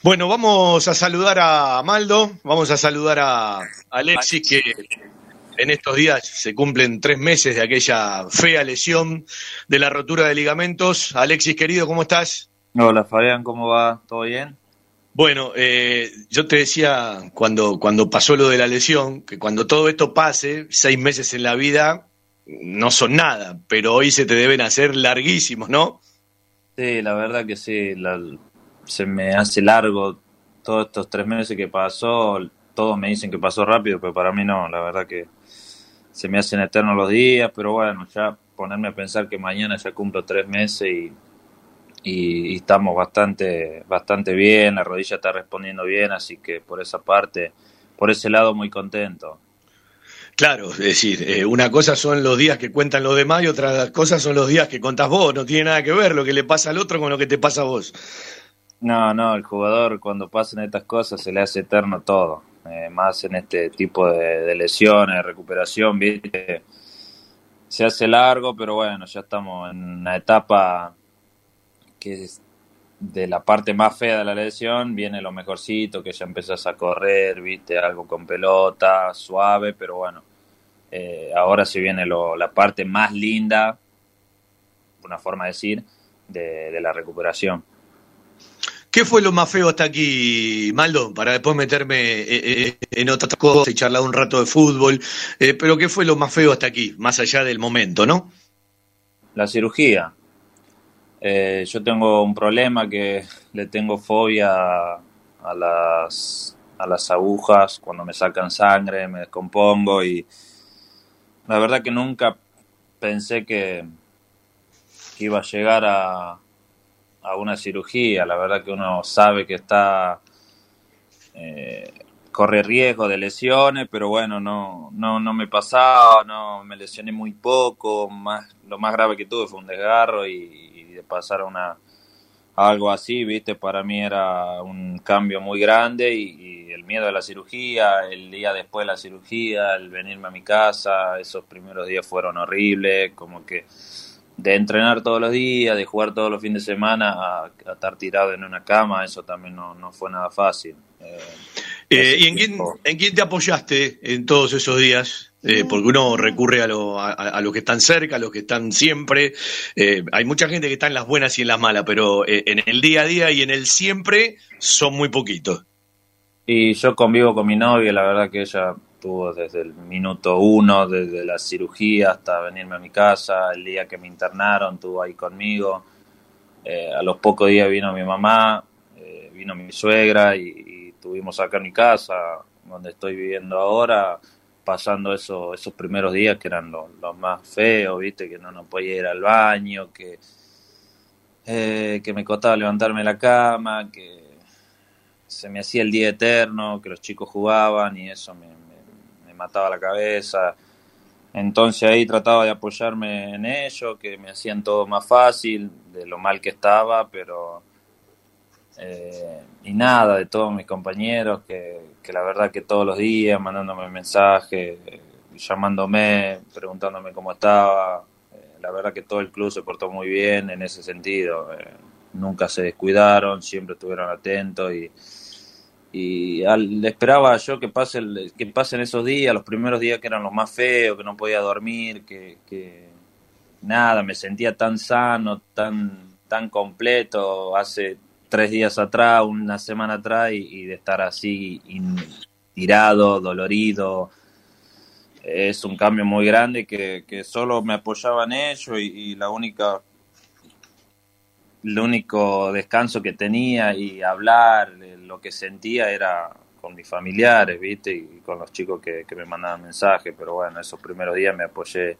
Bueno, vamos a saludar a Maldo, vamos a saludar a Alexis, que en estos días se cumplen tres meses de aquella fea lesión de la rotura de ligamentos. Alexis, querido, ¿cómo estás? Hola, Fabián, ¿cómo va? ¿Todo bien? Bueno, eh, yo te decía cuando, cuando pasó lo de la lesión, que cuando todo esto pase, seis meses en la vida no son nada, pero hoy se te deben hacer larguísimos, ¿no? Sí, la verdad que sí. La, se me hace largo todos estos tres meses que pasó. Todos me dicen que pasó rápido, pero para mí no. La verdad que se me hacen eternos los días, pero bueno, ya ponerme a pensar que mañana ya cumplo tres meses y, y, estamos bastante, bastante bien, la rodilla está respondiendo bien, así que por esa parte, por ese lado muy contento. Claro, es decir, eh, una cosa son los días que cuentan los demás y otra cosa son los días que contás vos, no tiene nada que ver lo que le pasa al otro con lo que te pasa a vos. No, no, el jugador cuando pasan estas cosas se le hace eterno todo, eh, más en este tipo de, lesiones, recuperación, ¿viste? Se hace largo, pero bueno, ya estamos en una etapa que es de la parte más fea de la lesión, viene lo mejorcito, que ya empezás a correr, ¿viste? Algo con pelota, suave, pero bueno, eh, ahora sí viene lo, la parte más linda, una forma de decir, de la recuperación. ¿Qué fue lo más feo hasta aquí, Maldo? Para después meterme eh, eh, en otras cosas y charlar un rato de fútbol. Eh, pero ¿qué fue lo más feo hasta aquí, más allá del momento, no? La cirugía. yo tengo un problema que le tengo fobia a las, a las agujas cuando me sacan sangre, me descompongo y la verdad que nunca pensé que iba a llegar a, a una cirugía. La verdad que uno sabe que está eh, corre riesgo de lesiones, pero bueno, no, no, no me pasaba, no me lesioné muy poco. Más, lo más grave que tuve fue un desgarro y, de pasar a una algo así, viste, para mí era un cambio muy grande y, y, el miedo de la cirugía, el día después de la cirugía, el venirme a mi casa, esos primeros días fueron horribles, como que de entrenar todos los días, de jugar todos los fines de semana, a, estar tirado en una cama, eso también no, no fue nada fácil. Eh, eh, ¿Y en quién, en quién, te apoyaste en todos esos días? Eh, porque uno recurre a, lo, a, los que están cerca, a los que están siempre. hay mucha gente que está en las buenas y en las malas, pero en el día a día y en el siempre son muy poquitos. Y yo convivo con mi novia, la verdad que ella tuvo desde el minuto uno, desde la cirugía hasta venirme a mi casa, el día que me internaron, estuvo ahí conmigo. Eh, a los pocos días vino mi mamá, eh, vino mi suegra y, estuvimos acá en mi casa, donde estoy viviendo ahora, pasando eso, esos primeros días que eran los, más feos, viste, que no, no podía ir al baño, que, eh, que me costaba levantarme la cama, que se me hacía el día eterno, que los chicos jugaban y eso me, mataba la cabeza. Entonces ahí trataba de apoyarme en ello, que me hacían todo más fácil, de lo mal que estaba, pero... Eh, y nada, de todos mis compañeros, que, la verdad que todos los días mandándome mensajes, llamándome, preguntándome cómo estaba. Eh, la verdad que todo el club se portó muy bien en ese sentido. Eh, nunca se descuidaron, siempre estuvieron atentos y y al, esperaba yo que pase que pasen esos días, los primeros días que eran los más feos, que no podía dormir, que, que nada, me sentía tan sano, tan, tan completo hace tres días atrás, una semana atrás, y, de estar así tirado, dolorido. Es un cambio muy grande que, solo me apoyaba en ello y la única el único descanso que tenía y hablar, lo que sentía era con mis familiares, ¿viste? Y con los chicos que, me mandaban mensajes, pero bueno, esos primeros días me apoyé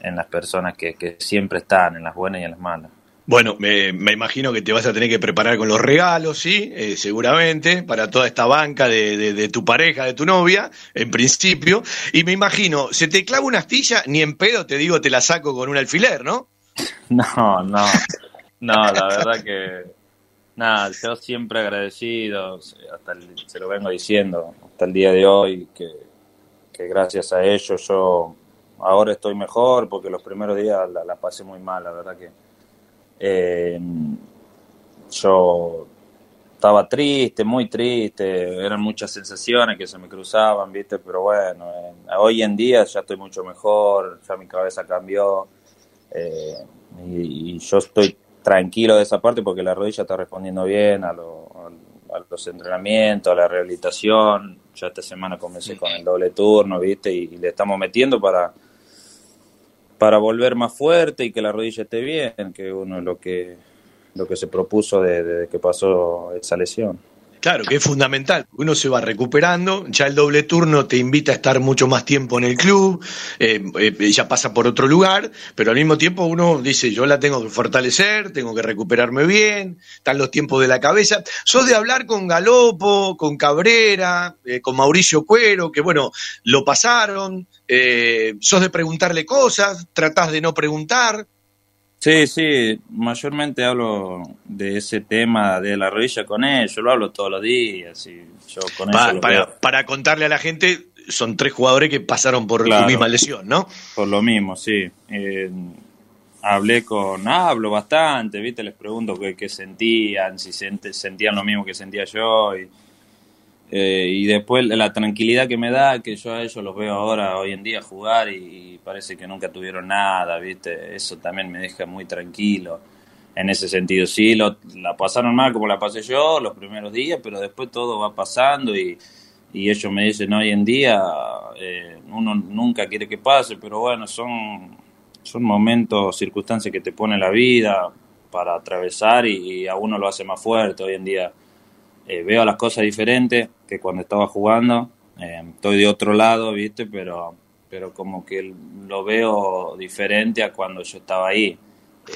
en las personas que, siempre están, en las buenas y en las malas. Bueno, me, imagino que te vas a tener que preparar con los regalos, sí, eh, seguramente, para toda esta banca de, de, tu pareja, de tu novia, en principio. Y me imagino, se te clava una astilla, ni en pedo te digo te la saco con un alfiler, ¿no? No, no. No, la verdad que nada, yo siempre agradecido, hasta se lo vengo diciendo hasta el día de hoy, que, gracias a ellos yo ahora estoy mejor, porque los primeros días la, pasé muy mal, la verdad que eh, yo estaba triste, muy triste, eran muchas sensaciones que se me cruzaban, ¿viste? Pero bueno, hoy en día ya estoy mucho mejor, ya mi cabeza cambió eh, y, yo estoy tranquilo de esa parte porque la rodilla está respondiendo bien a, los entrenamientos, a la rehabilitación. Ya esta semana comencé con el doble turno, ¿viste? Y, le estamos metiendo para para volver más fuerte y que la rodilla esté bien, que uno es lo que lo que se propuso desde que pasó esa lesión. Claro, que es fundamental. Uno se va recuperando, ya el doble turno te invita a estar mucho más tiempo en el club, eh, eh, ya pasa por otro lugar, pero al mismo tiempo uno dice, yo la tengo que fortalecer, tengo que recuperarme bien, están los tiempos de la cabeza. Sos de hablar con Galopo, con Cabrera, eh, con Mauricio Cuero, que bueno, lo pasaron, sos de preguntarle cosas, tratás de no preguntar. Sí, sí, mayormente hablo de ese tema de la rodilla con él, yo lo hablo todos los días y yo con para, para, contarle a la gente, son tres jugadores que pasaron por la misma lesión, ¿no? Por lo mismo, sí. Eh, hablé con, hablo bastante, ¿viste? Les pregunto qué, qué sentían, si sentían lo mismo que sentía yo y eh, y después la tranquilidad que me da, que yo a ellos los veo ahora, hoy en día, jugar y, parece que nunca tuvieron nada, ¿viste? Eso también me deja muy tranquilo en ese sentido. Sí, lo, la pasaron mal como la pasé yo los primeros días, pero después todo va pasando y, y ellos me dicen, hoy en día eh, uno nunca quiere que pase, pero bueno, son, son momentos, circunstancias que te pone la vida para atravesar y, y a uno lo hace más fuerte hoy en día eh, veo las cosas diferentes que cuando estaba jugando. Eh, estoy de otro lado, ¿viste? Pero, pero como que lo veo diferente a cuando yo estaba ahí.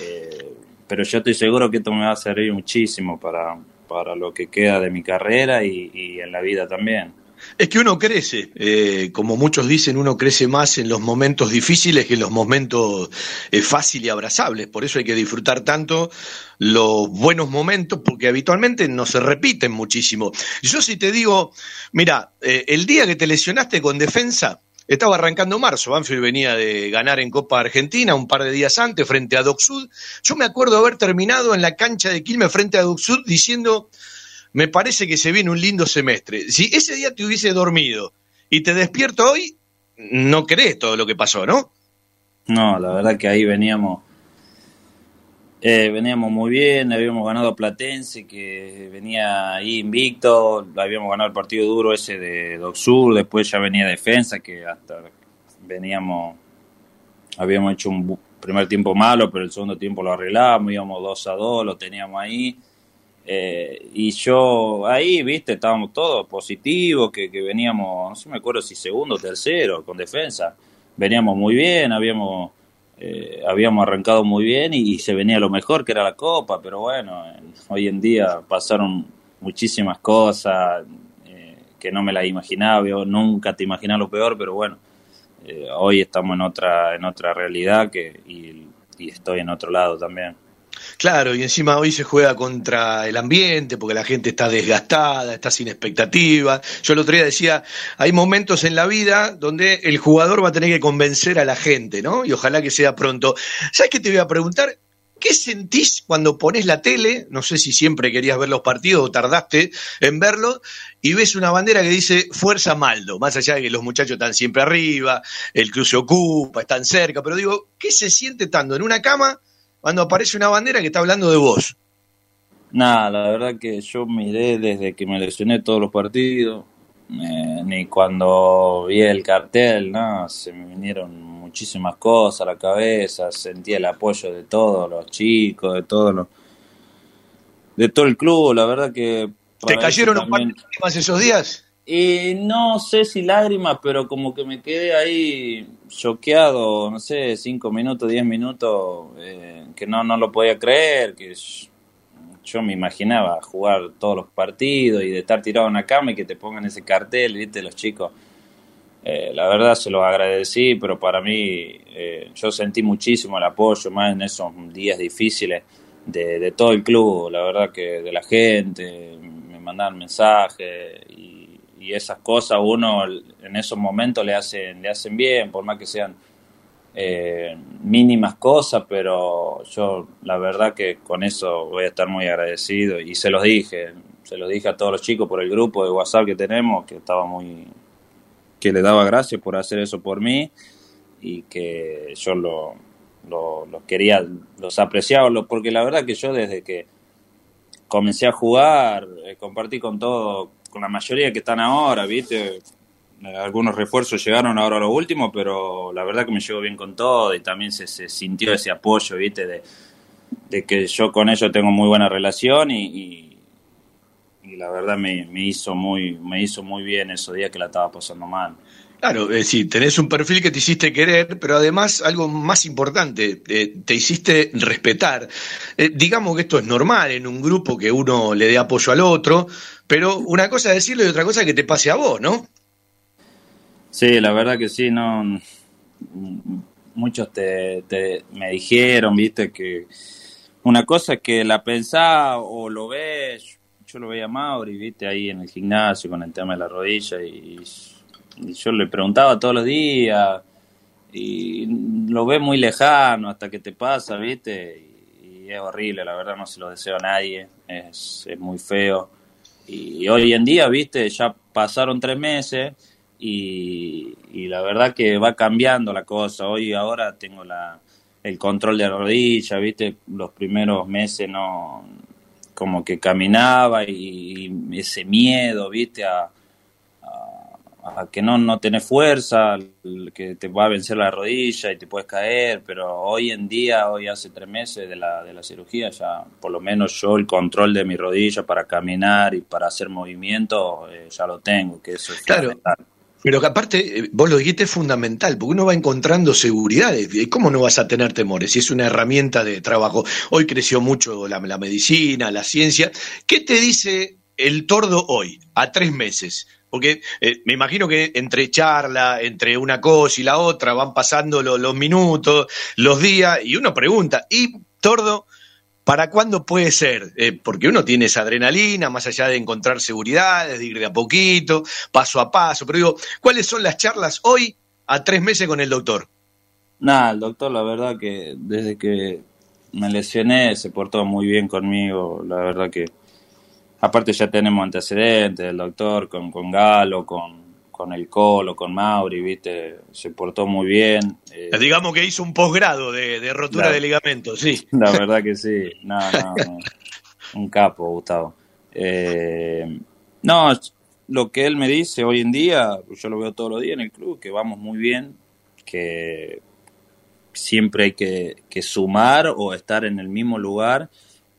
Eh, pero yo estoy seguro que esto me va a servir muchísimo para, para lo que queda de mi carrera y, y en la vida también. Es que uno crece, eh, como muchos dicen, uno crece más en los momentos difíciles que en los momentos eh, fáciles y abrazables. Por eso hay que disfrutar tanto los buenos momentos, porque habitualmente no se repiten muchísimo. Yo si te digo, mira, eh, el día que te lesionaste con defensa, estaba arrancando marzo, Banfield venía de ganar en Copa Argentina un par de días antes frente a Doc Sud. Yo me acuerdo haber terminado en la cancha de Quilmes frente a Doc Sud diciendo me parece que se viene un lindo semestre. Si ese día te hubiese dormido y te despierto hoy, no crees todo lo que pasó, ¿no? No, la verdad que ahí veníamos eh, veníamos muy bien, habíamos ganado Platense, que venía ahí invicto, habíamos ganado el partido duro ese de Doc Sur, después ya venía defensa, que hasta veníamos, habíamos hecho un primer tiempo malo, pero el segundo tiempo lo arreglamos, íbamos 2 a 2, lo teníamos ahí, eh, y yo ahí, viste, estábamos todos positivos, que, veníamos, no sé me acuerdo si segundo o tercero con defensa. Veníamos muy bien, habíamos, eh, habíamos arrancado muy bien y, se venía lo mejor que era la Copa, pero bueno, hoy en día pasaron muchísimas cosas eh, que no me las imaginaba, yo nunca te imaginas lo peor, pero bueno, hoy estamos en otra, en otra realidad que, y estoy en otro lado también. Claro, y encima hoy se juega contra el ambiente porque la gente está desgastada, está sin expectativa. Yo el otro día decía, hay momentos en la vida donde el jugador va a tener que convencer a la gente, ¿no? Y ojalá que sea pronto. ¿Sabes qué te voy a preguntar? ¿Qué sentís cuando pones la tele? No sé si siempre querías ver los partidos o tardaste en verlo y ves una bandera que dice Fuerza Maldo, más allá de que los muchachos están siempre arriba, el club se ocupa, están cerca, pero digo, ¿qué se siente estando en una cama cuando aparece una bandera que está hablando de vos? Nada, la verdad que yo miré desde que me lesioné todos los partidos, eh, ni cuando vi el cartel, ¿no? Se me vinieron muchísimas cosas a la cabeza, sentí el apoyo de todos los chicos, de todos los de todo el club, la verdad que ¿Te cayeron un par de esos días? Y no sé si lágrimas, pero como que me quedé ahí choqueado, no sé, cinco minutos, diez minutos, eh, que no, no lo podía creer, que yo me imaginaba jugar todos los partidos y de estar tirado en una cama y que te pongan ese cartel, viste, los chicos. Eh, la verdad se lo agradecí, pero para mí eh, yo sentí muchísimo el apoyo, más en esos días difíciles de, de todo el club, la verdad que de la gente, me mandaban mensajes y y esas cosas uno en esos momentos le hacen, le hacen bien, por más que sean eh, mínimas cosas, pero yo la verdad que con eso voy a estar muy agradecido y se los dije, se lo dije a todos los chicos por el grupo de WhatsApp que tenemos, que estaba muy, que le daba gracias por hacer eso por mí y que yo lo, los quería, los apreciaba, porque la verdad que yo desde que comencé a jugar, eh, compartí con todo, con la mayoría que están ahora, ¿viste? Algunos refuerzos llegaron ahora a lo último, pero la verdad que me llevo bien con todo y también se, sintió ese apoyo, ¿viste? De, de, que yo con ellos tengo muy buena relación y, y, la verdad me, me, hizo muy, me hizo muy bien esos días que la estaba pasando mal. Claro, es tenés un perfil que te hiciste querer, pero además algo más importante, eh, te hiciste respetar. Eh, digamos que esto es normal en un grupo que uno le dé apoyo al otro, pero una cosa es decirlo y otra cosa es que te pase a vos, ¿no? Sí, la verdad que sí, no. Muchos te, me dijeron, viste, que una cosa es que la pensás o lo ves, yo lo veía a Mauri, viste, ahí en el gimnasio con el tema de la rodilla y yo le preguntaba todos los días y lo ve muy lejano hasta que te pasa, ¿viste? Y, es horrible, la verdad no se lo deseo a nadie, es, es muy feo. Y, hoy en día, ¿viste? Ya pasaron tres meses y, la verdad que va cambiando la cosa. Hoy ahora tengo la, el control de la rodilla, ¿viste? Los primeros meses no como que caminaba y, y ese miedo, ¿viste? A, a que no, no tenés fuerza, que te va a vencer la rodilla y te puedes caer, pero hoy en día, hoy hace tres meses de la, de la cirugía, ya por lo menos yo el control de mi rodilla para caminar y para hacer movimiento eh, ya lo tengo, que eso es claro. Pero que aparte, eh, vos lo dijiste, es fundamental, porque uno va encontrando seguridades. ¿Cómo no vas a tener temores? Si es una herramienta de trabajo. Hoy creció mucho la, la medicina, la ciencia. ¿Qué te dice el tordo hoy, a tres meses? Porque eh, me imagino que entre charla, entre una cosa y la otra, van pasando los minutos, los días, y uno pregunta, ¿y Tordo, para cuándo puede ser? Eh, porque uno tiene esa adrenalina, más allá de encontrar seguridad, de ir de a poquito, paso a paso, pero digo, ¿cuáles son las charlas hoy a tres meses con el doctor? Nada, el doctor, la verdad que desde que me lesioné se portó muy bien conmigo, la verdad que Aparte ya tenemos antecedentes, el doctor con, con Galo, con, con el Colo, con Mauri, ¿viste? Se portó muy bien. Eh, Digamos que hizo un posgrado de, rotura de ligamentos, sí. La verdad que sí. No, no, Un capo, Gustavo. Eh, no, lo que él me dice hoy en día, yo lo veo todos los días en el club, que vamos muy bien, que siempre hay que, que sumar o estar en el mismo lugar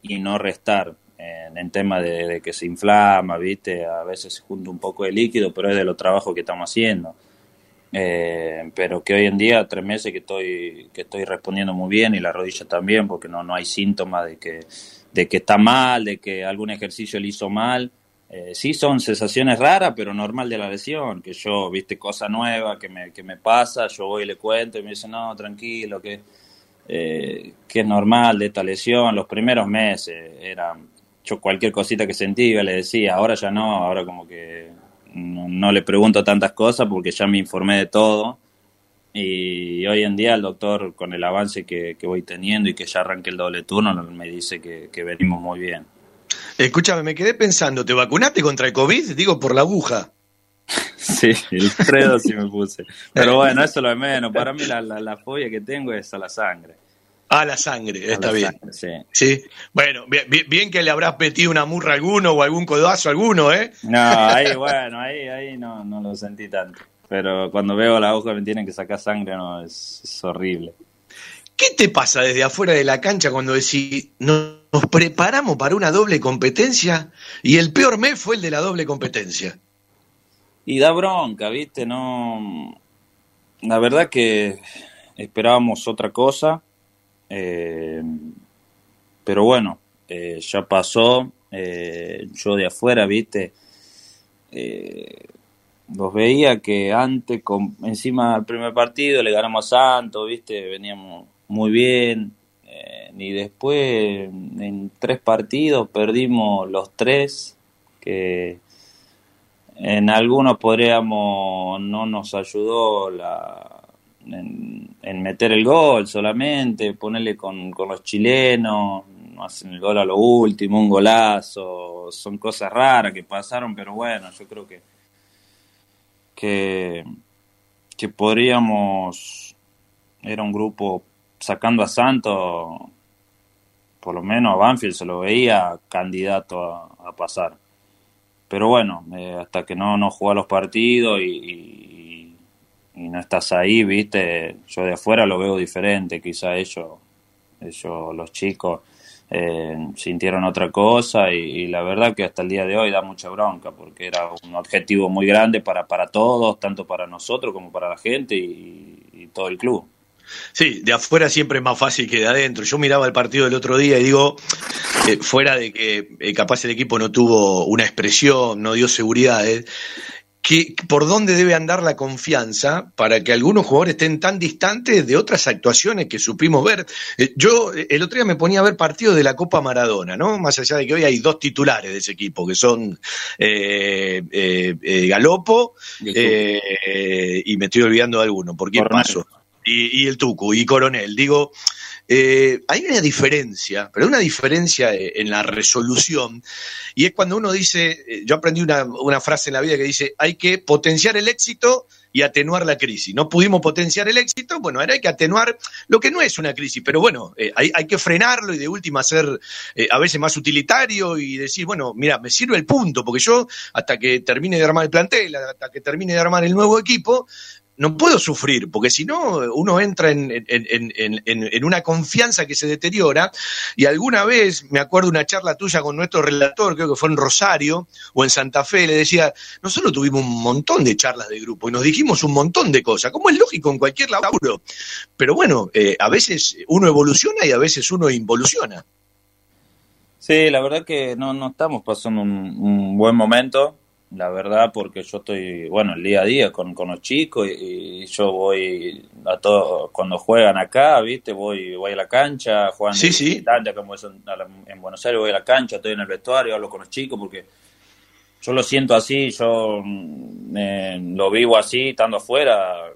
y no restar en, tema de, que se inflama, ¿viste? A veces se junta un poco de líquido, pero es de los trabajos que estamos haciendo. Eh, pero que hoy en día, tres meses que estoy, que estoy respondiendo muy bien y la rodilla también, porque no, no hay síntomas de que, de que está mal, de que algún ejercicio le hizo mal. Eh, sí son sensaciones raras, pero normal de la lesión, que yo, viste, cosa nueva que me, que me pasa, yo voy y le cuento y me dice, no, tranquilo, que, eh, que es normal de esta lesión. Los primeros meses eran yo cualquier cosita que sentía le decía, ahora ya no, ahora como que no, le pregunto tantas cosas porque ya me informé de todo. Y hoy en día el doctor, con el avance que, voy teniendo y que ya arranque el doble turno, me dice que, venimos muy bien. Escúchame, me quedé pensando, ¿te vacunaste contra el COVID? Digo, por la aguja. Sí, el Fredo sí me puse. Pero bueno, eso es lo de menos. Para mí la, la, la fobia que tengo es a la sangre. A la sangre, está bien. sí. Bueno, bien, que le habrás metido una murra a alguno o algún codazo a alguno, ¿eh? No, ahí, bueno, ahí, ahí no, no lo sentí tanto. Pero cuando veo la hoja me tienen que sacar sangre, no, es, horrible. ¿Qué te pasa desde afuera de la cancha cuando decís, nos preparamos para una doble competencia y el peor mes fue el de la doble competencia? Y da bronca, ¿viste? No. La verdad que esperábamos otra cosa eh, pero bueno, eh, ya pasó. Eh, yo de afuera, viste, los veía que antes, con, encima del primer partido, le ganamos a Santos, viste, veníamos muy bien. y después, en tres partidos, perdimos los tres, que en algunos podríamos, no nos ayudó la, en, meter el gol solamente, ponerle con, los chilenos, no hacen el gol a lo último, un golazo, son cosas raras que pasaron, pero bueno, yo creo que que, que podríamos, era un grupo sacando a Santos, por lo menos a Banfield se lo veía candidato a, pasar. Pero bueno, eh, hasta que no, no juega los partidos y, no estás ahí, viste, yo de afuera lo veo diferente, quizá ellos, ellos los chicos, eh, sintieron otra cosa y, la verdad que hasta el día de hoy da mucha bronca porque era un objetivo muy grande para, para todos, tanto para nosotros como para la gente y todo el club. Sí, de afuera siempre es más fácil que de adentro. Yo miraba el partido del otro día y digo, eh, fuera de que eh, capaz el equipo no tuvo una expresión, no dio seguridades, que, por dónde debe andar la confianza para que algunos jugadores estén tan distantes de otras actuaciones que supimos ver. Eh, yo el otro día me ponía a ver partidos de la Copa Maradona, ¿no? Más allá de que hoy hay dos titulares de ese equipo, que son Galopo y me estoy olvidando de alguno, ¿por qué paso? y, el Tucu y Coronel. Digo, eh, hay una diferencia, pero una diferencia eh, en la resolución, y es cuando uno dice, eh, yo aprendí una, una, frase en la vida que dice, hay que potenciar el éxito y atenuar la crisis. No pudimos potenciar el éxito, bueno, ahora hay que atenuar lo que no es una crisis, pero bueno, hay, hay, que frenarlo y de última ser a veces más utilitario y decir, bueno, mira, me sirve el punto, porque yo hasta que termine de armar el plantel, hasta que termine de armar el nuevo equipo, no puedo sufrir, porque si no, uno entra en, en, una confianza que se deteriora. Y alguna vez, me acuerdo una charla tuya con nuestro relator, creo que fue en Rosario o en Santa Fe, le decía, nosotros tuvimos un montón de charlas de grupo y nos dijimos un montón de cosas, como es lógico en cualquier laburo. Pero bueno, eh, a veces uno evoluciona y a veces uno involuciona. Sí, la verdad que no, no estamos pasando un buen momento la verdad, porque yo estoy, bueno, el día a día con, con los chicos y, yo voy a todo, cuando juegan acá, ¿viste? Voy, voy a la cancha, juegan sí, sí. como en, Buenos Aires, voy a la cancha, estoy en el vestuario, hablo con los chicos porque yo lo siento así, yo mm, lo vivo así, estando afuera,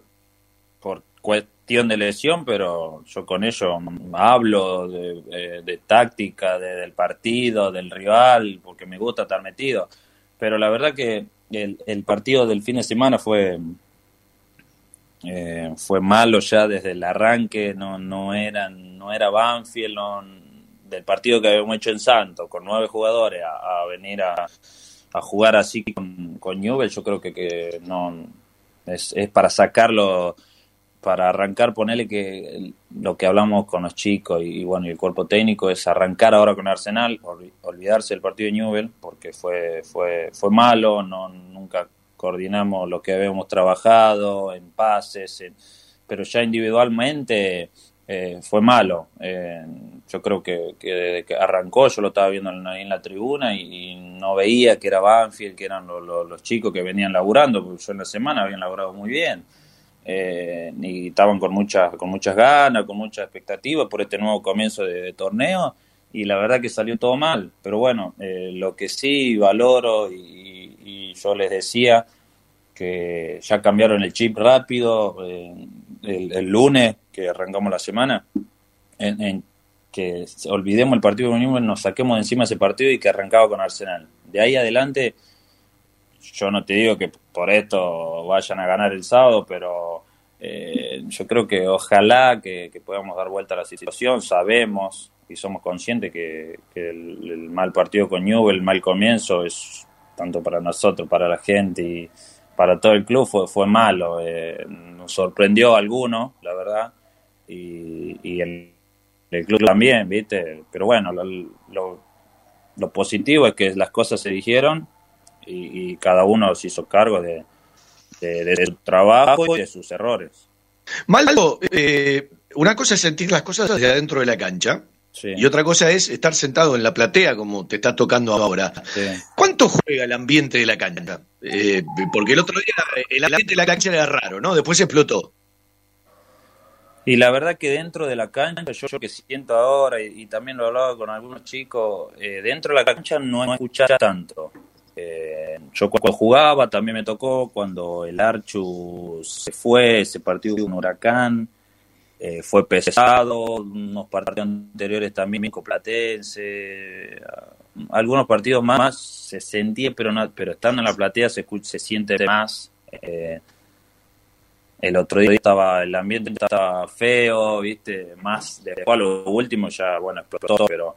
por cuestión de lesión, pero yo con ellos hablo de, eh, de táctica, del partido, del rival, porque me gusta estar metido pero la verdad que el, partido del fin de semana fue eh, fue malo ya desde el arranque, no, no, eran, no era Banfield, del partido que habíamos hecho en Santos, con nueve jugadores, a, venir a, a, jugar así con, con Newell, yo creo que, que no es, es para sacarlo para arrancar, ponerle que lo que hablamos con los chicos y, bueno, y el cuerpo técnico es arrancar ahora con Arsenal, olvidarse del partido de Newell, porque fue, fue, fue malo, no, nunca coordinamos lo que habíamos trabajado en pases, pero ya individualmente eh, fue malo. Eh, yo creo que, desde que arrancó, yo lo estaba viendo ahí en la tribuna y, no veía que era Banfield, que eran los chicos que venían laburando, porque yo en la semana habían laburado muy bien eh, y estaban con muchas, con muchas ganas, con muchas expectativas por este nuevo comienzo de, torneo y la verdad que salió todo mal. Pero bueno, eh, lo que sí valoro y, yo les decía que ya cambiaron el chip rápido eh, el, lunes que arrancamos la semana, en, que olvidemos el partido con nos saquemos de encima ese partido y que arrancaba con Arsenal. De ahí adelante yo no te digo que por esto vayan a ganar el sábado, pero eh, yo creo que ojalá que, podamos dar vuelta a la situación. Sabemos y somos conscientes que, el, mal partido con Newell, el mal comienzo, es tanto para nosotros, para la gente y para todo el club fue, fue malo. Eh, nos sorprendió a algunos, la verdad, y, el, club también, ¿viste? Pero bueno, lo, lo positivo es que las cosas se dijeron y, cada uno se hizo cargo de, su trabajo y de sus errores. Maldo, eh, una cosa es sentir las cosas desde adentro de la cancha y otra cosa es estar sentado en la platea como te está tocando ahora. ¿Cuánto juega el ambiente de la cancha? Eh, porque el otro día el ambiente de la cancha era raro, ¿no? Después explotó. Y la verdad que dentro de la cancha, yo, que siento ahora, y, también lo hablaba con algunos chicos, eh, dentro de la cancha no escuchar tanto. Eh, yo cuando jugaba también me tocó cuando el Archu se fue, ese partido de un huracán. eh, fue pesado, unos partidos anteriores también con Platense, algunos partidos más, se sentía, pero pero estando en la platea se, se siente más. Eh, el otro día estaba, el ambiente estaba feo, viste, más de lo último ya, bueno, explotó, pero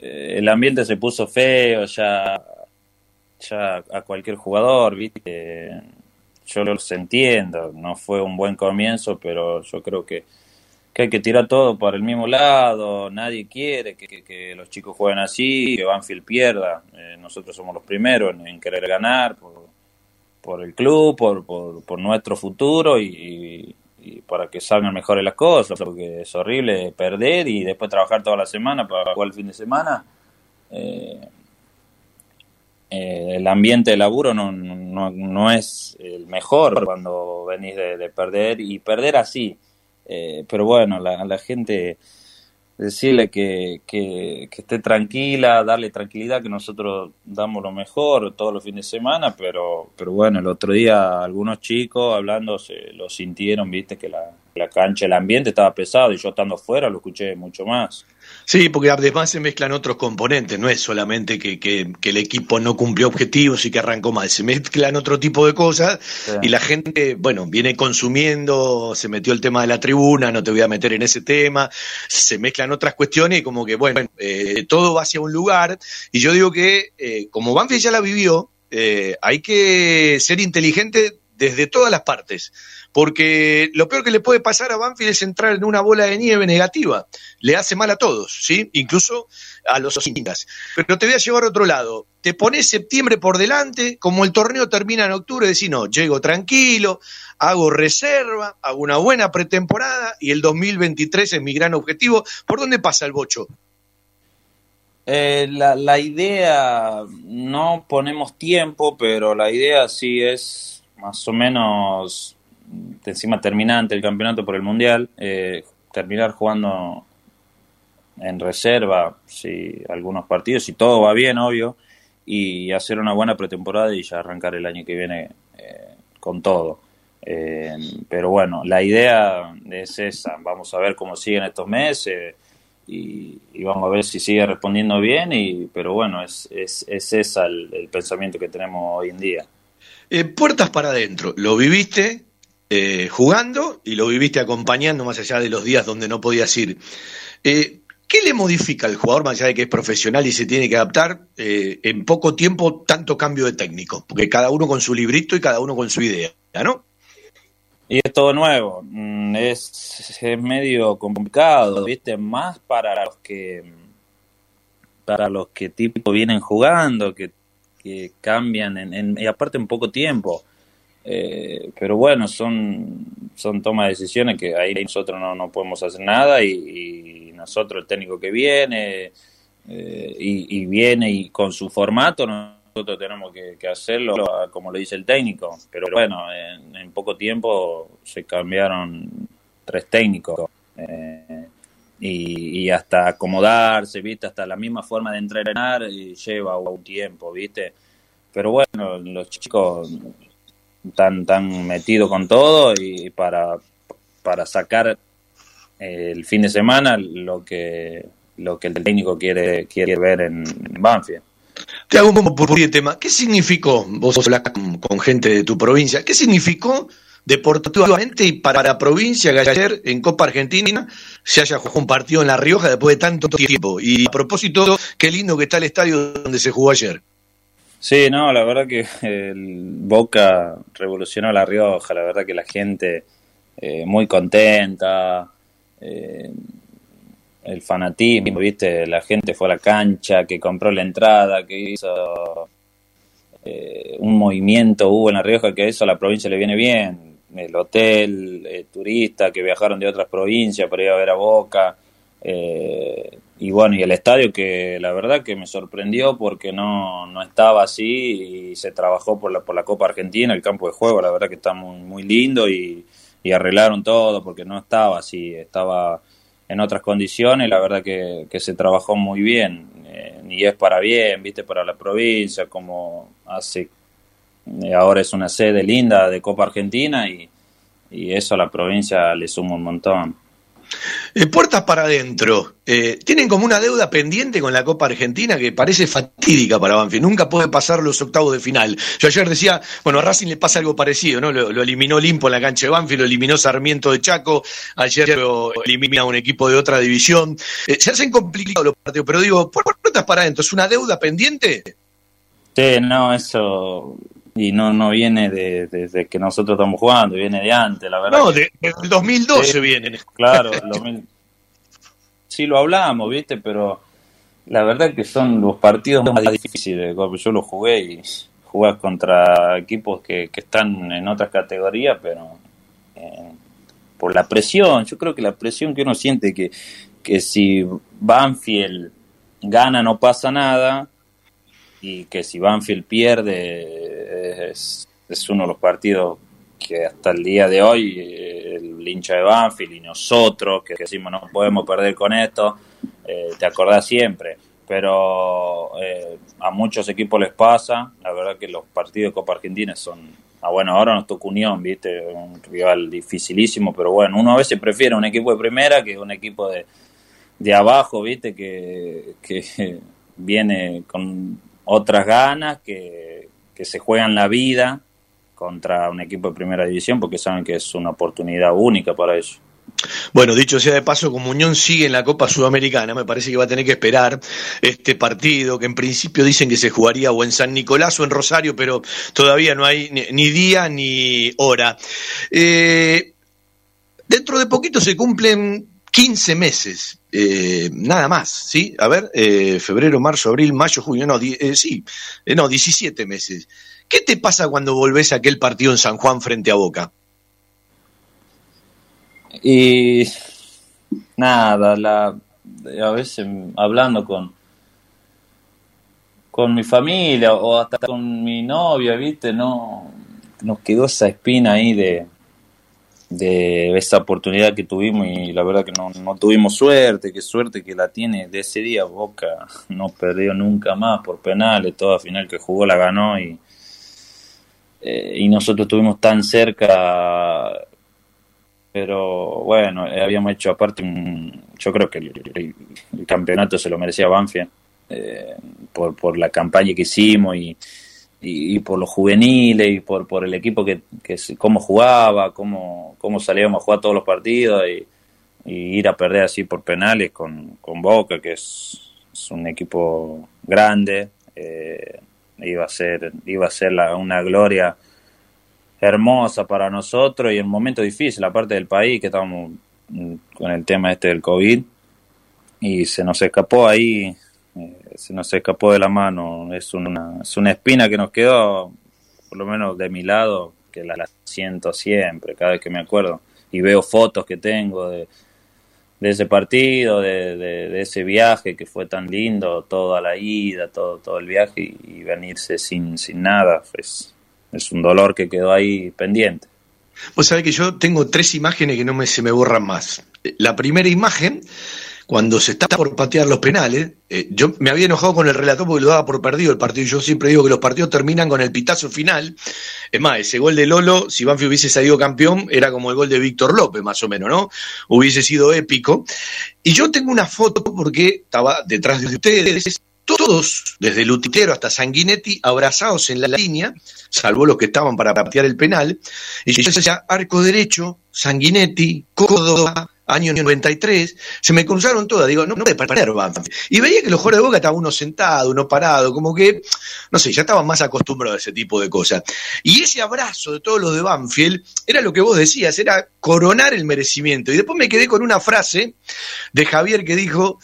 eh, el ambiente se puso feo, ya, ya a cualquier jugador, viste, yo los entiendo, no fue un buen comienzo, pero yo creo que, que hay que tirar todo por el mismo lado, nadie quiere que, los chicos jueguen así, que Banfield pierda, eh, nosotros somos los primeros en, querer ganar por, por el club, por, por, nuestro futuro y, para que salgan mejores las cosas, porque es horrible perder y después trabajar toda la semana para jugar el fin de semana. Eh, eh, el ambiente de laburo no, no, no, es el mejor cuando venís de, perder y perder así. Eh, pero bueno, la, la gente decirle que, que, esté tranquila, darle tranquilidad, que nosotros damos lo mejor todos los fines de semana, pero, pero bueno, el otro día algunos chicos hablando se lo sintieron, viste, que la, la cancha, el ambiente estaba pesado y yo estando fuera lo escuché mucho más. Sí, porque además se mezclan otros componentes, no es solamente que, que, el equipo no cumplió objetivos y que arrancó mal, se mezclan otro tipo de cosas y la gente, bueno, viene consumiendo, se metió el tema de la tribuna, no te voy a meter en ese tema, se mezclan otras cuestiones y como que, bueno, eh, todo va hacia un lugar y yo digo que eh, como Banfield ya la vivió, eh, hay que ser inteligente desde todas las partes porque lo peor que le puede pasar a Banfield es entrar en una bola de nieve negativa. Le hace mal a todos, ¿sí? Incluso a los hinchas. Pero te voy a llevar a otro lado. Te pones septiembre por delante, como el torneo termina en octubre, decís, no, llego tranquilo, hago reserva, hago una buena pretemporada y el 2023 es mi gran objetivo. ¿Por dónde pasa el bocho? Eh, la, la idea, no ponemos tiempo, pero la idea sí es más o menos encima terminante el campeonato por el Mundial, eh, terminar jugando en reserva, si algunos partidos, si todo va bien, obvio, y hacer una buena pretemporada y ya arrancar el año que viene eh, con todo. Eh, pero bueno, la idea es esa, vamos a ver cómo siguen estos meses y, vamos a ver si sigue respondiendo bien, y, pero bueno, es, es, es esa el, pensamiento que tenemos hoy en día. Puertas para adentro, lo viviste, eh, jugando y lo viviste acompañando más allá de los días donde no podías ir. Eh, ¿Qué le modifica al jugador, más allá de que es profesional y se tiene que adaptar, eh, en poco tiempo tanto cambio de técnico? Porque cada uno con su librito y cada uno con su idea, ¿no? Y es todo nuevo, mm, es, es medio complicado, ¿viste? Más para los que para los que tipo vienen jugando, que, que cambian en, y aparte en poco tiempo. Eh, pero bueno, son, son tomas de decisiones que ahí nosotros no, no podemos hacer nada y, nosotros, el técnico que viene eh, y, viene y con su formato, nosotros tenemos que, hacerlo como lo dice el técnico. Pero bueno, en, poco tiempo se cambiaron tres técnicos. Eh, y, y, hasta acomodarse, ¿viste? Hasta la misma forma de entrenar lleva un tiempo, ¿viste? Pero bueno, los chicos tan, tan metido con todo y para, para sacar el fin de semana lo que, lo que el técnico quiere, quiere ver en, Banfield. Te hago un poco por el tema. ¿Qué significó, vos hablas con, gente de tu provincia, qué significó deportivamente y para la provincia que ayer en Copa Argentina se haya jugado un partido en La Rioja después de tanto tiempo? Y a propósito, qué lindo que está el estadio donde se jugó ayer. Sí, no, la verdad que el Boca revolucionó La Rioja, la verdad que la gente eh, muy contenta, eh, el fanatismo, viste, la gente fue a la cancha, que compró la entrada, que hizo eh, un movimiento hubo en La Rioja que eso a la provincia le viene bien, el hotel, turistas que viajaron de otras provincias para ir a ver a Boca, eh, y bueno, y el estadio que la verdad que me sorprendió porque no, no estaba así y se trabajó por la, por la Copa Argentina, el campo de juego, la verdad que está muy, muy lindo y, arreglaron todo porque no estaba así, estaba en otras condiciones, la verdad que, se trabajó muy bien eh, y es para bien, viste, para la provincia, como hace, eh, ahora es una sede linda de Copa Argentina y, y eso a la provincia le suma un montón. Eh, puertas para adentro. Eh, tienen como una deuda pendiente con la Copa Argentina que parece fatídica para Banfield. Nunca puede pasar los octavos de final. Yo ayer decía, bueno, a Racing le pasa algo parecido, ¿no? Lo, eliminó Limpo en la cancha de Banfield, lo eliminó Sarmiento de Chaco, ayer lo elimina un equipo de otra división. Eh, se hacen complicados los partidos, pero digo, puertas para adentro, ¿es una deuda pendiente? Sí, no, eso y no no viene desde de, que nosotros estamos jugando, viene de antes, la verdad. No, desde el 2012 viene. Claro, sí lo hablamos, ¿viste? Pero la verdad que son los partidos más difíciles. Yo lo jugué y jugás contra equipos que, que están en otras categorías, pero eh, por la presión, yo creo que la presión que uno siente que, que si Banfield gana no pasa nada y que si Banfield pierde es, uno de los partidos que hasta el día de hoy el hincha de Banfield y nosotros que decimos no podemos perder con esto, eh, te acordás siempre. Pero eh, a muchos equipos les pasa, la verdad que los partidos de Copa Argentina son, ah, bueno, ahora nos toca Unión, viste, un rival dificilísimo, pero bueno, uno a veces prefiere un equipo de primera que un equipo de, de abajo, viste, que, que viene con otras ganas, que, que se juegan la vida contra un equipo de primera división porque saben que es una oportunidad única para ellos. Bueno, dicho sea de paso, como Unión sigue en la Copa Sudamericana, me parece que va a tener que esperar este partido, que en principio dicen que se jugaría o en San Nicolás o en Rosario, pero todavía no hay ni, día ni hora. Eh, dentro de poquito se cumplen 15 meses, eh, nada más, ¿sí? A ver, eh, febrero, marzo, abril, mayo, junio, no, eh, sí, no, 17 meses. ¿Qué te pasa cuando volvés a aquel partido en San Juan frente a Boca? Y nada, la, a veces hablando con, con mi familia o hasta con mi novia, ¿viste? No, nos quedó esa espina ahí de, de esa oportunidad que tuvimos y la verdad que no, no tuvimos suerte, qué suerte que la tiene de ese día. Boca no perdió nunca más por penales, toda final que jugó la ganó y, eh, y nosotros estuvimos tan cerca pero bueno, eh, habíamos hecho aparte, yo creo que el, campeonato se lo merecía Banfield eh, por, por la campaña que hicimos y, y, por los juveniles y por, por el equipo que, que cómo jugaba, cómo, cómo salíamos a jugar todos los partidos y, ir a perder así por penales con, con Boca, que es, un equipo grande, eh, iba a ser, iba a ser la, una gloria hermosa para nosotros y en momento difícil, aparte del país, que estábamos con el tema este del COVID, y se nos escapó ahí eh, se nos escapó de la mano. Es una, es una espina que nos quedó, por lo menos de mi lado, que la, siento siempre, cada vez que me acuerdo. Y veo fotos que tengo de, de ese partido, de, ese viaje que fue tan lindo, toda la ida, todo, todo el viaje y, venirse sin, sin nada. Es, es un dolor que quedó ahí pendiente. Vos sabés que yo tengo tres imágenes que no me, se me borran más. La primera imagen cuando se está por patear los penales, eh, yo me había enojado con el relator porque lo daba por perdido el partido. Yo siempre digo que los partidos terminan con el pitazo final. Es más, ese gol de Lolo, si Banfi hubiese salido campeón, era como el gol de Víctor López, más o menos, ¿no? Hubiese sido épico. Y yo tengo una foto porque estaba detrás de ustedes, todos, desde Lutitero hasta Sanguinetti, abrazados en la línea, salvo los que estaban para patear el penal. Y yo decía, arco derecho, Sanguinetti, Córdoba, año 93, se me cruzaron todas, digo, no, no puede parar Banfield. Y veía que los jugadores de Boca estaban uno sentado, uno parado, como que, no sé, ya estaban más acostumbrados a ese tipo de cosas. Y ese abrazo de todos los de Banfield era lo que vos decías, era coronar el merecimiento. Y después me quedé con una frase de Javier que dijo,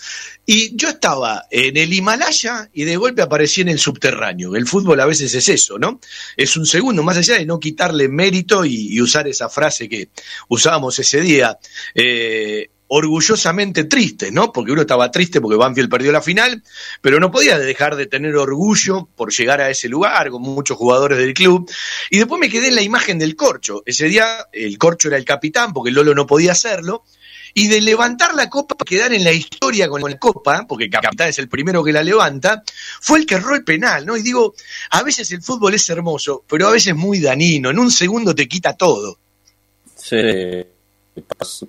y yo estaba en el Himalaya y de golpe aparecí en el subterráneo. El fútbol a veces es eso, ¿no? Es un segundo, más allá de no quitarle mérito y, usar esa frase que usábamos ese día. Eh, orgullosamente triste, ¿no? Porque uno estaba triste porque Banfield perdió la final, pero no podía dejar de tener orgullo por llegar a ese lugar con muchos jugadores del club. Y después me quedé en la imagen del Corcho. Ese día el Corcho era el capitán porque Lolo no podía hacerlo y de levantar la copa para quedar en la historia con la copa, porque Capitán es el primero que la levanta, fue el que erró el penal, ¿no? Y digo, a veces el fútbol es hermoso, pero a veces muy danino, en un segundo te quita todo. Sí,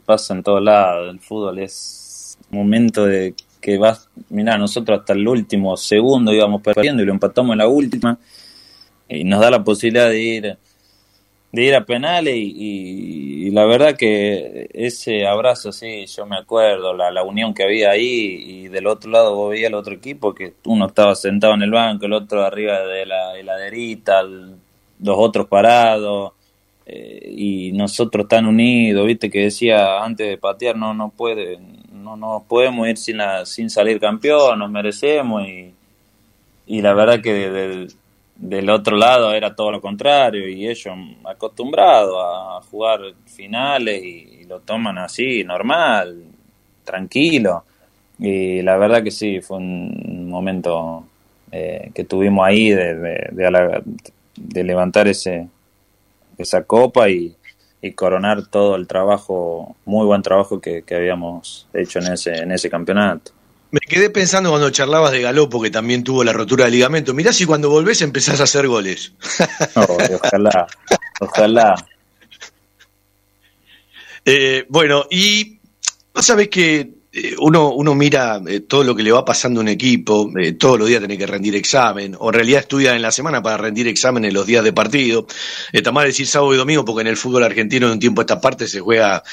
pasa, en todos lados. El fútbol es momento de que vas, mirá, nosotros hasta el último segundo íbamos perdiendo y lo empatamos en la última y nos da la posibilidad de ir de ir a penales y, la verdad que ese abrazo, sí, yo me acuerdo, la, la unión que había ahí y del otro lado vos veías el otro equipo que uno estaba sentado en el banco, el otro arriba de la heladerita, los otros parados eh, y nosotros tan unidos, viste que decía antes de patear no no puede, no no podemos ir sin, sin salir campeón, nos merecemos y, y la verdad que del del otro lado era todo lo contrario y ellos acostumbrados a jugar finales y, lo toman así, normal, tranquilo. Y la verdad que sí, fue un momento eh, que tuvimos ahí de, de, levantar ese esa copa y, y, coronar todo el trabajo, muy buen trabajo que, que habíamos hecho en ese, en ese campeonato. Me quedé pensando cuando charlabas de Galopo, que también tuvo la rotura de ligamento. Mirá si cuando volvés empezás a hacer goles. ojalá, ojalá. Eh, bueno, y vos sabés que eh, uno, uno mira eh, todo lo que le va pasando a un equipo, todos los días tiene que rendir examen, o en realidad estudia en la semana para rendir examen en los días de partido. Está mal decir sábado y domingo, porque en el fútbol argentino de un tiempo a esta parte se juega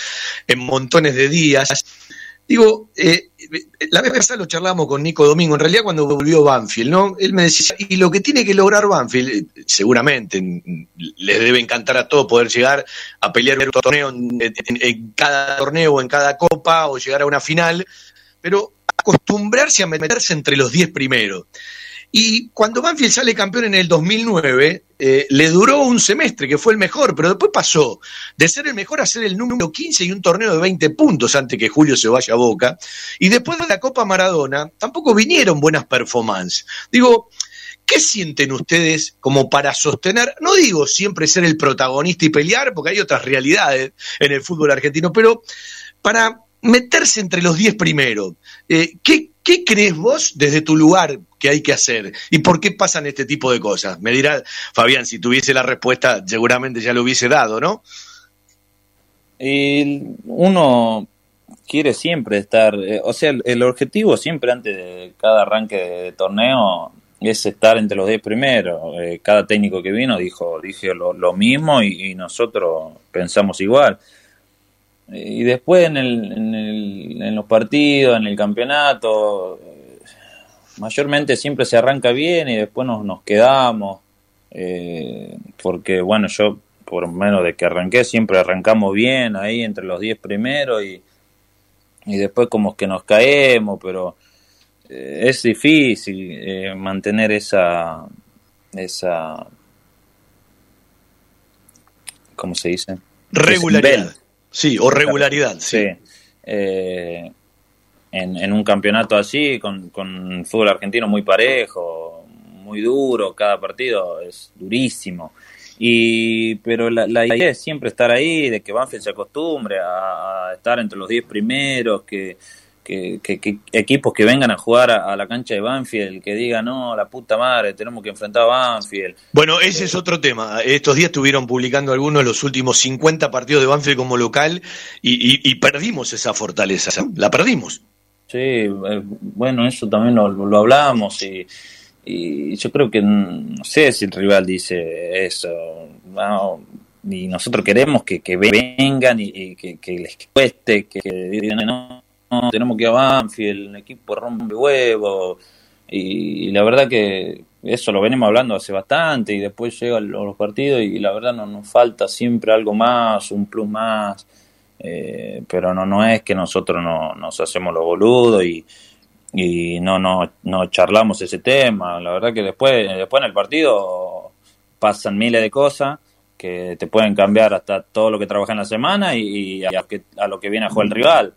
en montones de días. Digo, eh, la vez pasada lo charlamos con Nico Domingo, en realidad cuando volvió Banfield, ¿no? Él me decía, y lo que tiene que lograr Banfield, seguramente les debe encantar a todos poder llegar a pelear un torneo en, en cada torneo o en cada copa o llegar a una final, pero acostumbrarse a meterse entre los 10 primeros. Y cuando Banfield sale campeón en el 2009, eh, le duró un semestre, que fue el mejor, pero después pasó de ser el mejor a ser el número 15 y un torneo de 20 puntos antes que Julio se vaya a Boca. Y después de la Copa Maradona, tampoco vinieron buenas performances. Digo, ¿Qué sienten ustedes como para sostener, no digo siempre ser el protagonista y pelear, porque hay otras realidades en el fútbol argentino, pero para meterse entre los 10 primeros? Eh, ¿qué, ¿Qué crees vos desde tu lugar que hay que hacer? ¿Y por qué pasan este tipo de cosas? Me dirá, Fabián, si tuviese la respuesta, seguramente ya lo hubiese dado, ¿no? uno quiere siempre estar, eh, o sea, el, objetivo siempre antes de cada arranque de, torneo es estar entre los 10 primeros. Eh, cada técnico que vino dijo, dije lo, mismo y, nosotros pensamos igual. Y después en, el, en, el, en los partidos, en el campeonato, mayormente siempre se arranca bien y después nos, nos quedamos. Eh, porque bueno, yo por menos de que arranqué siempre arrancamos bien ahí entre los 10 primeros y, y después como que nos caemos, pero eh, es difícil eh, mantener esa, esa, ¿cómo se dice? Regularidad. Sí, o regularidad. Sí. Eh, en, un campeonato así, con, con fútbol argentino muy parejo, muy duro, cada partido es durísimo. Y, pero la, la idea es siempre estar ahí, de que Banfield se acostumbre a, estar entre los 10 primeros, que, que, equipos que vengan a jugar a, la cancha de Banfield, que digan, no, la puta madre, tenemos que enfrentar a Banfield. Bueno, ese es otro tema. Estos días estuvieron publicando algunos de los últimos 50 partidos de Banfield como local y, perdimos esa fortaleza, la perdimos. Sí, eh, bueno, eso también lo, lo hablamos y, y, yo creo que no sé si el rival dice eso. y nosotros queremos que, que vengan y, que, les cueste, que, digan, no, tenemos que ir a Banfield, el equipo rompe huevo. Y, la verdad que eso lo venimos hablando hace bastante y después llegan los partidos y la verdad no nos falta siempre algo más, un plus más. Eh, pero no, no es que nosotros no, nos hacemos los boludos y, y no, no, no charlamos ese tema. La verdad que después, después en el partido pasan miles de cosas que te pueden cambiar hasta todo lo que trabaja en la semana y, a, a, lo que viene a jugar el rival.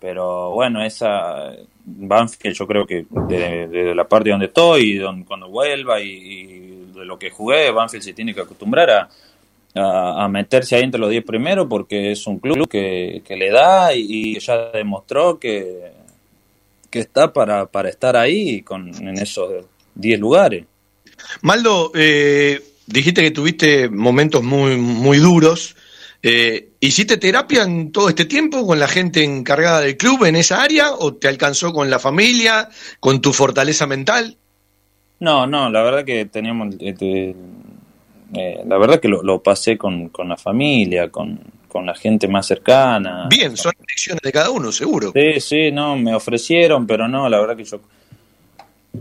Pero bueno, esa Banfield yo creo que desde, la parte donde estoy, donde, cuando vuelva y, de lo que jugué, Banfield se tiene que acostumbrar a, a, meterse ahí entre los 10 primeros porque es un club que, que le da y, ya demostró que, que está para, para estar ahí con, en esos 10 lugares. Maldo, eh, dijiste que tuviste momentos muy, muy duros Eh, ¿Hiciste terapia en todo este tiempo con la gente encargada del club en esa área o te alcanzó con la familia, con tu fortaleza mental? No, no, la verdad que teníamos, este, eh, la verdad que lo, pasé con, con, la familia, con, con, la gente más cercana. Bien, son elecciones de cada uno, seguro. Sí, sí, no, me ofrecieron, pero no, la verdad que yo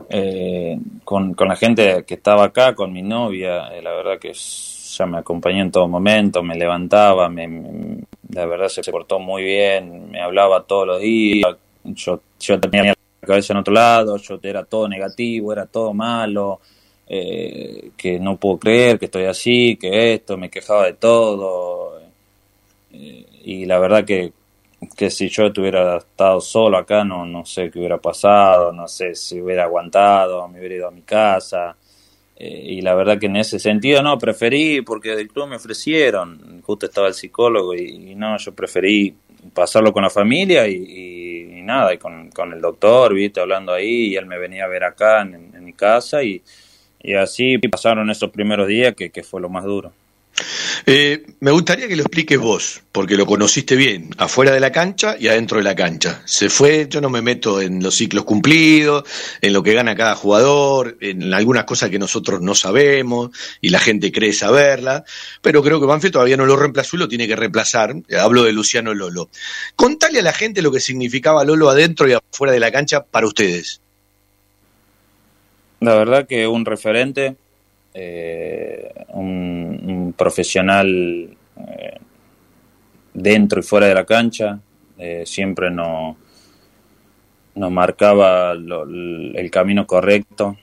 eh, con, con, la gente que estaba acá, con mi novia, la verdad que ya me acompañó en todo momento, me levantaba, me, la verdad se portó muy bien, me hablaba todos los días, yo, yo tenía la cabeza en otro lado, yo era todo negativo, era todo malo, eh, que no puedo creer que estoy así, que esto, me quejaba de todo. Eh, y la verdad que, que si yo hubiera estado solo acá, no, no sé qué hubiera pasado, no sé si hubiera aguantado, me hubiera ido a mi casa. Eh, y la verdad que en ese sentido no, preferí, porque del club me ofrecieron, justo estaba el psicólogo y, no, yo preferí pasarlo con la familia y, nada, y con, con, el doctor, viste, hablando ahí, y él me venía a ver acá en, en mi casa y, y, así pasaron esos primeros días que, que fue lo más duro. Eh, me gustaría que lo expliques vos, porque lo conociste bien, afuera de la cancha y adentro de la cancha. Se fue, yo no me meto en los ciclos cumplidos, en lo que gana cada jugador, en algunas cosas que nosotros no sabemos y la gente cree saberla, pero creo que Banfield todavía no lo reemplazó y lo tiene que reemplazar. Hablo de Luciano Lolo. Contale a la gente lo que significaba Lolo adentro y afuera de la cancha para ustedes. La verdad que un referente, eh, un, profesional eh, dentro y fuera de la cancha, eh, siempre nos, nos marcaba el camino correcto,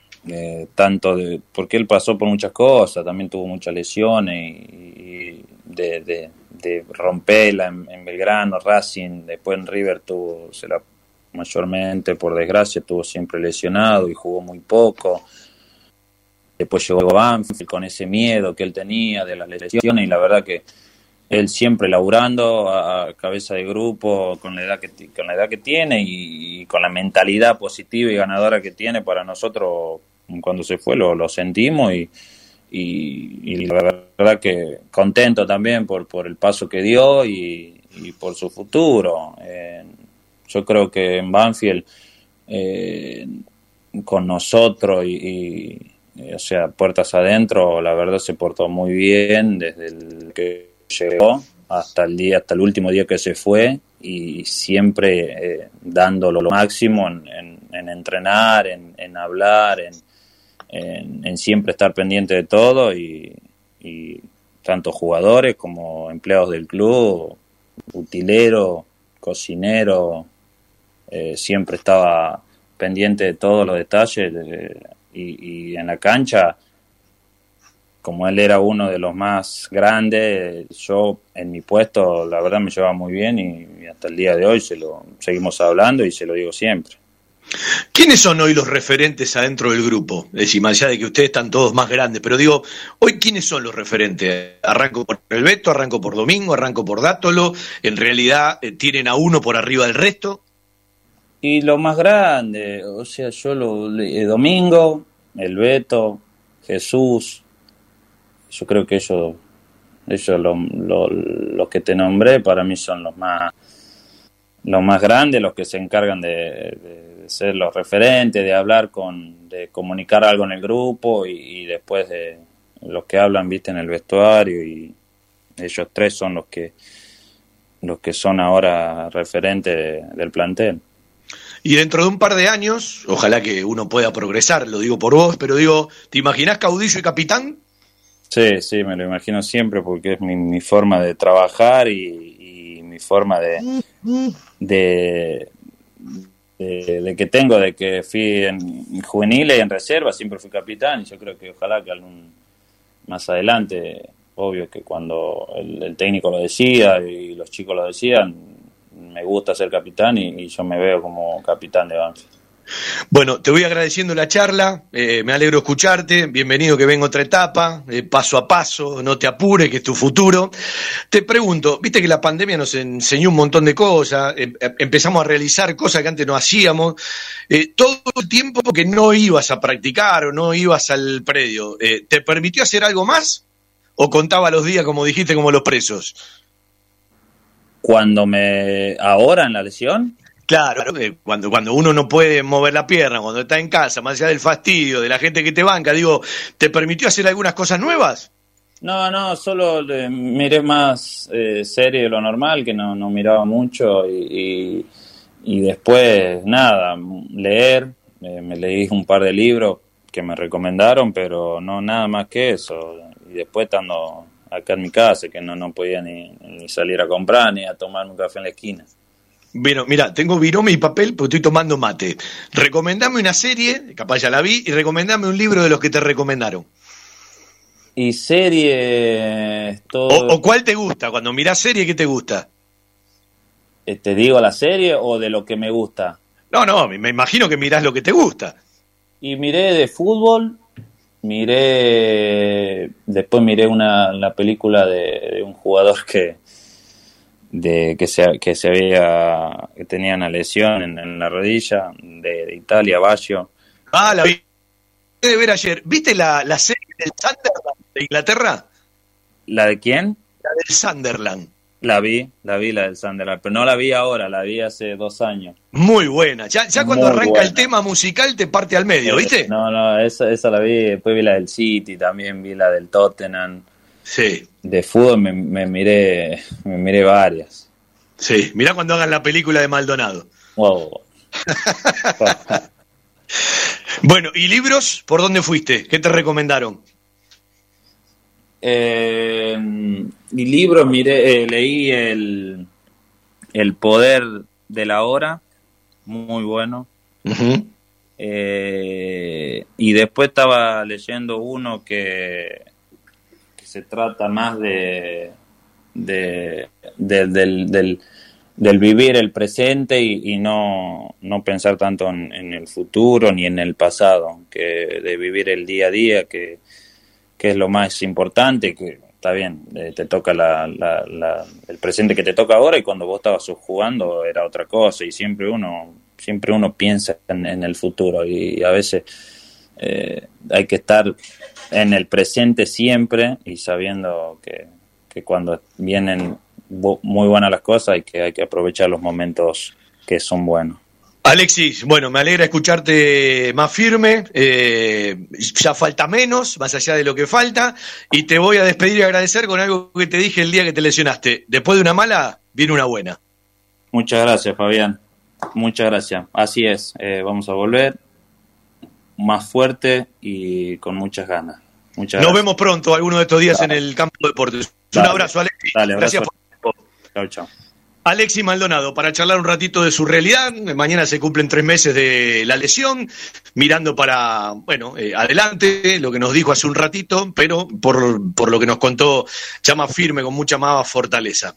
tanto de, porque él pasó por muchas cosas, también tuvo muchas lesiones y, de, de, romperla en, Belgrano, Racing, después en River tuvo, se la mayormente por desgracia estuvo siempre lesionado y jugó muy poco Después llegó Banfield con ese miedo que él tenía de las lesiones y la verdad que él siempre laburando a cabeza de grupo con la edad que con la edad que tiene y, con la mentalidad positiva y ganadora que tiene para nosotros cuando se fue lo, lo sentimos y, y, la verdad que contento también por, por el paso que dio y, por su futuro. Eh, yo creo que en Banfield eh, con nosotros y, eh, o sea, puertas adentro, la verdad se portó muy bien desde el que llegó hasta el día, hasta el último día que se fue y siempre eh, dando lo máximo en, entrenar, en, hablar, en, siempre estar pendiente de todo y, tanto jugadores como empleados del club, utilero, cocinero, eh, siempre estaba pendiente de todos los detalles y, en la cancha, como él era uno de los más grandes, yo en mi puesto la verdad me llevaba muy bien y, hasta el día de hoy se lo seguimos hablando y se lo digo siempre. ¿Quiénes son hoy los referentes adentro del grupo? Es decir, más allá de que ustedes están todos más grandes, pero digo, hoy ¿quiénes son los referentes? Arranco por el Beto, arranco por Domingo, arranco por Dátolo, en realidad eh, tienen a uno por arriba del resto. Y lo más grande, o sea, yo lo, eh, Domingo, el Beto, Jesús, yo creo que ellos, ellos los que te nombré para mí son los más los más grandes, los que se encargan de, ser los referentes, de hablar con, de comunicar algo en el grupo y, después de los que hablan, viste, en el vestuario y ellos tres son los que los que son ahora referentes del plantel. Y dentro de un par de años, ojalá que uno pueda progresar, lo digo por vos, pero digo, ¿te imaginás caudillo y capitán? Sí, sí, me lo imagino siempre porque es mi, forma de trabajar y, mi forma de, de, que tengo, de que fui en juveniles y en reserva, siempre fui capitán y yo creo que ojalá que algún más adelante, obvio que cuando el técnico lo decía y los chicos lo decían, me gusta ser capitán y, yo me veo como capitán de Banfield. Bueno, te voy agradeciendo la charla, eh, me alegro escucharte, bienvenido que venga otra etapa, eh, paso a paso, no te apures, que es tu futuro. Te pregunto, viste que la pandemia nos enseñó un montón de cosas, em, em, empezamos a realizar cosas que antes no hacíamos, eh, todo el tiempo que no ibas a practicar o no ibas al predio, ¿te permitió hacer algo más o contaba los días, como dijiste, como los presos? Cuando me... Ahora en la lesión. Claro, cuando, cuando uno no puede mover la pierna, cuando está en casa, más allá del fastidio, de la gente que te banca, digo, ¿te permitió hacer algunas cosas nuevas? No, no, solo miré más eh, serie de lo normal, que no, no miraba mucho, y, y, después, nada, leer, eh, me leí un par de libros que me recomendaron, pero no nada más que eso. Y después estando acá en mi casa, que no, no podía ni, ni salir a comprar ni a tomar un café en la esquina. Bueno, mira, tengo virome y papel porque estoy tomando mate. Recomendame una serie, capaz ya la vi, y recomendame un libro de los que te recomendaron. Y serie... O, cuál te gusta? Cuando mirás serie, ¿qué te gusta? Eh, ¿Te digo la serie o de lo que me gusta? No, no, me imagino que mirás lo que te gusta. Y miré de fútbol, miré... Después miré una, la película de un jugador que de que se, que se había que tenía una lesión en, la rodilla de, Italia, Baggio. Ah, la vi de ver ayer. ¿Viste la, la serie del Sunderland de Inglaterra? ¿La de quién? La del Sunderland. La vi, la vi la del Sunderland, pero no la vi ahora, la vi hace dos años. Muy buena. Ya, ya cuando arranca el tema musical te parte al medio, ¿viste? No, no, esa, esa la vi. Después vi la del City, también vi la del Tottenham. Sí. De fútbol me, miré, me miré varias. Sí, mirá cuando hagan la película de Maldonado. Wow. bueno, ¿y libros? ¿Por dónde fuiste? ¿Qué te recomendaron? Eh, y libros, miré, eh, leí el, el Poder de la Hora, muy bueno. Eh, y después estaba leyendo uno que se trata más de, de, del, del, vivir el presente y, no, no, pensar tanto en, el futuro ni en el pasado, que de vivir el día a día, que, que es lo más importante, que está bien, eh, te toca la, la, el presente que te toca ahora y cuando vos estabas jugando era otra cosa y siempre uno, siempre uno piensa en, el futuro y, a veces eh, hay que estar en el presente siempre y sabiendo que, cuando vienen muy buenas las cosas hay que, hay que aprovechar los momentos que son buenos. Alexis, bueno, me alegra escucharte más firme, eh, ya falta menos, más allá de lo que falta, y te voy a despedir y agradecer con algo que te dije el día que te lesionaste. Después de una mala, viene una buena. Muchas gracias, Fabián. Muchas gracias. Así es, eh, vamos a volver más fuerte y con muchas ganas. Muchas Nos vemos pronto, alguno de estos días en el campo de deportes. Un abrazo, Alexis. Gracias por Chao, chao. Alexis Maldonado, para charlar un ratito de su realidad. Mañana se cumplen tres meses de la lesión, mirando para, bueno, eh, adelante, lo que nos dijo hace un ratito, pero por, por lo que nos contó, llama firme, con mucha más fortaleza.